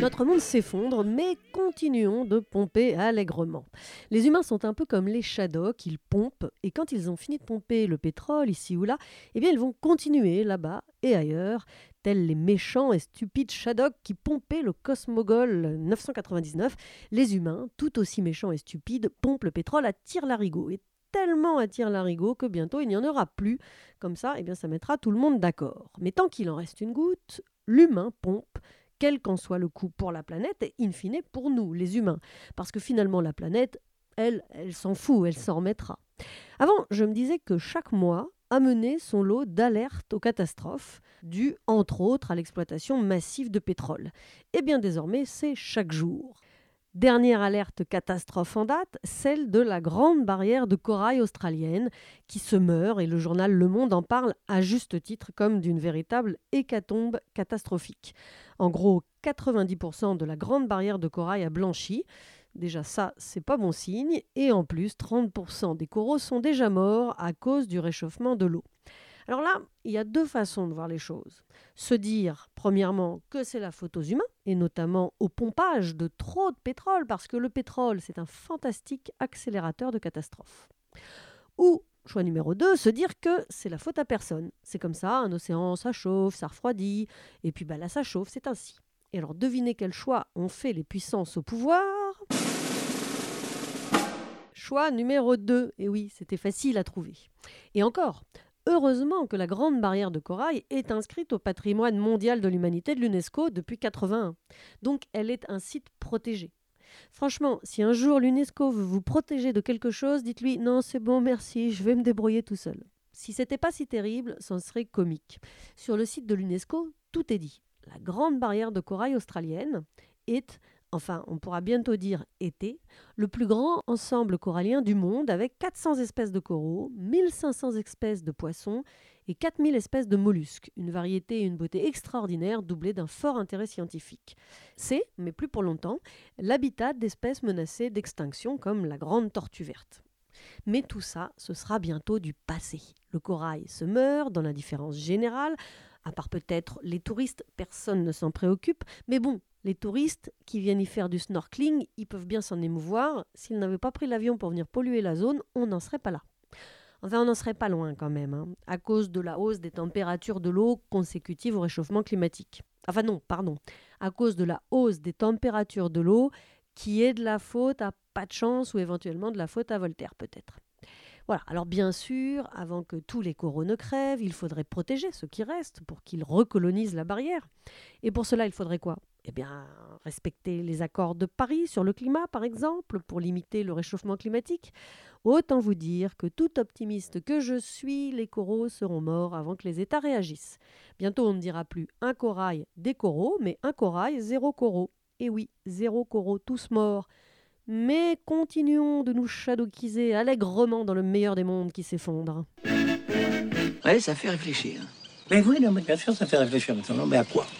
Notre monde s'effondre, mais continuons de pomper allègrement. Les humains sont un peu comme les shadows, ils pompent, et quand ils ont fini de pomper le pétrole ici ou là, eh bien ils vont continuer là-bas et ailleurs, tels les méchants et stupides Shadok qui pompaient le Cosmogol 999. Les humains, tout aussi méchants et stupides, pompent le pétrole à tire-larigot. Tellement à tire-larigot que bientôt il n'y en aura plus. Comme ça, eh bien, ça mettra tout le monde d'accord. Mais tant qu'il en reste une goutte, l'humain pompe quel qu'en soit le coût pour la planète et in fine pour nous, les humains. Parce que finalement, la planète, elle, elle s'en fout, elle s'en remettra. Avant, je me disais que chaque mois amenait son lot d'alertes aux catastrophes, dues entre autres à l'exploitation massive de pétrole. Et bien désormais, c'est chaque jour. Dernière alerte catastrophe en date, celle de la grande barrière de corail australienne qui se meurt et le journal Le Monde en parle à juste titre comme d'une véritable hécatombe catastrophique. En gros, 90% de la grande barrière de corail a blanchi. Déjà ça, c'est pas bon signe. Et en plus, 30% des coraux sont déjà morts à cause du réchauffement de l'eau. Alors là, il y a deux façons de voir les choses. Se dire, premièrement, que c'est la faute aux humains, et notamment au pompage de trop de pétrole, parce que le pétrole, c'est un fantastique accélérateur de catastrophes. Ou, choix numéro 2, se dire que c'est la faute à personne. C'est comme ça, un océan, ça chauffe, ça refroidit, et puis bah, là, ça chauffe, c'est ainsi. Et alors, devinez quel choix ont fait les puissances au pouvoir? Choix numéro 2. Et oui, c'était facile à trouver. Et encore, Heureusement que la Grande Barrière de Corail est inscrite au patrimoine mondial de l'humanité de l'UNESCO depuis 1981. Donc elle est un site protégé. Franchement, si un jour l'UNESCO veut vous protéger de quelque chose, dites-lui non, c'est bon, merci, je vais me débrouiller tout seul. Si c'était pas si terrible, c'en serait comique. Sur le site de l'UNESCO, tout est dit. La Grande Barrière de Corail australienne est enfin on pourra bientôt dire été, le plus grand ensemble corallien du monde avec 400 espèces de coraux, 1500 espèces de poissons et 4000 espèces de mollusques, une variété et une beauté extraordinaire doublée d'un fort intérêt scientifique. C'est, mais plus pour longtemps, l'habitat d'espèces menacées d'extinction comme la grande tortue verte. Mais tout ça, ce sera bientôt du passé. Le corail se meurt dans l'indifférence générale, à part peut-être les touristes, personne ne s'en préoccupe, mais bon, les touristes qui viennent y faire du snorkeling, ils peuvent bien s'en émouvoir. S'ils n'avaient pas pris l'avion pour venir polluer la zone, on n'en serait pas là. Enfin, on n'en serait pas loin quand même, hein, à cause de la hausse des températures de l'eau consécutive au réchauffement climatique. Enfin non, pardon, à cause de la hausse des températures de l'eau qui est de la faute à pas de chance ou éventuellement de la faute à Voltaire peut-être. Voilà, alors bien sûr, avant que tous les coraux ne crèvent, il faudrait protéger ceux qui restent pour qu'ils recolonisent la barrière. Et pour cela, il faudrait quoi? Eh bien, respecter les accords de Paris sur le climat, par exemple, pour limiter le réchauffement climatique. Autant vous dire que tout optimiste que je suis, les coraux seront morts avant que les États réagissent. Bientôt, on ne dira plus un corail, des coraux, mais un corail, zéro coraux. Et oui, zéro coraux, tous morts. Mais continuons de nous shadokiser allègrement dans le meilleur des mondes qui s'effondre. Ouais, ça fait réfléchir. Mais oui, non, mais bien sûr, ça fait réfléchir maintenant. Mais à quoi?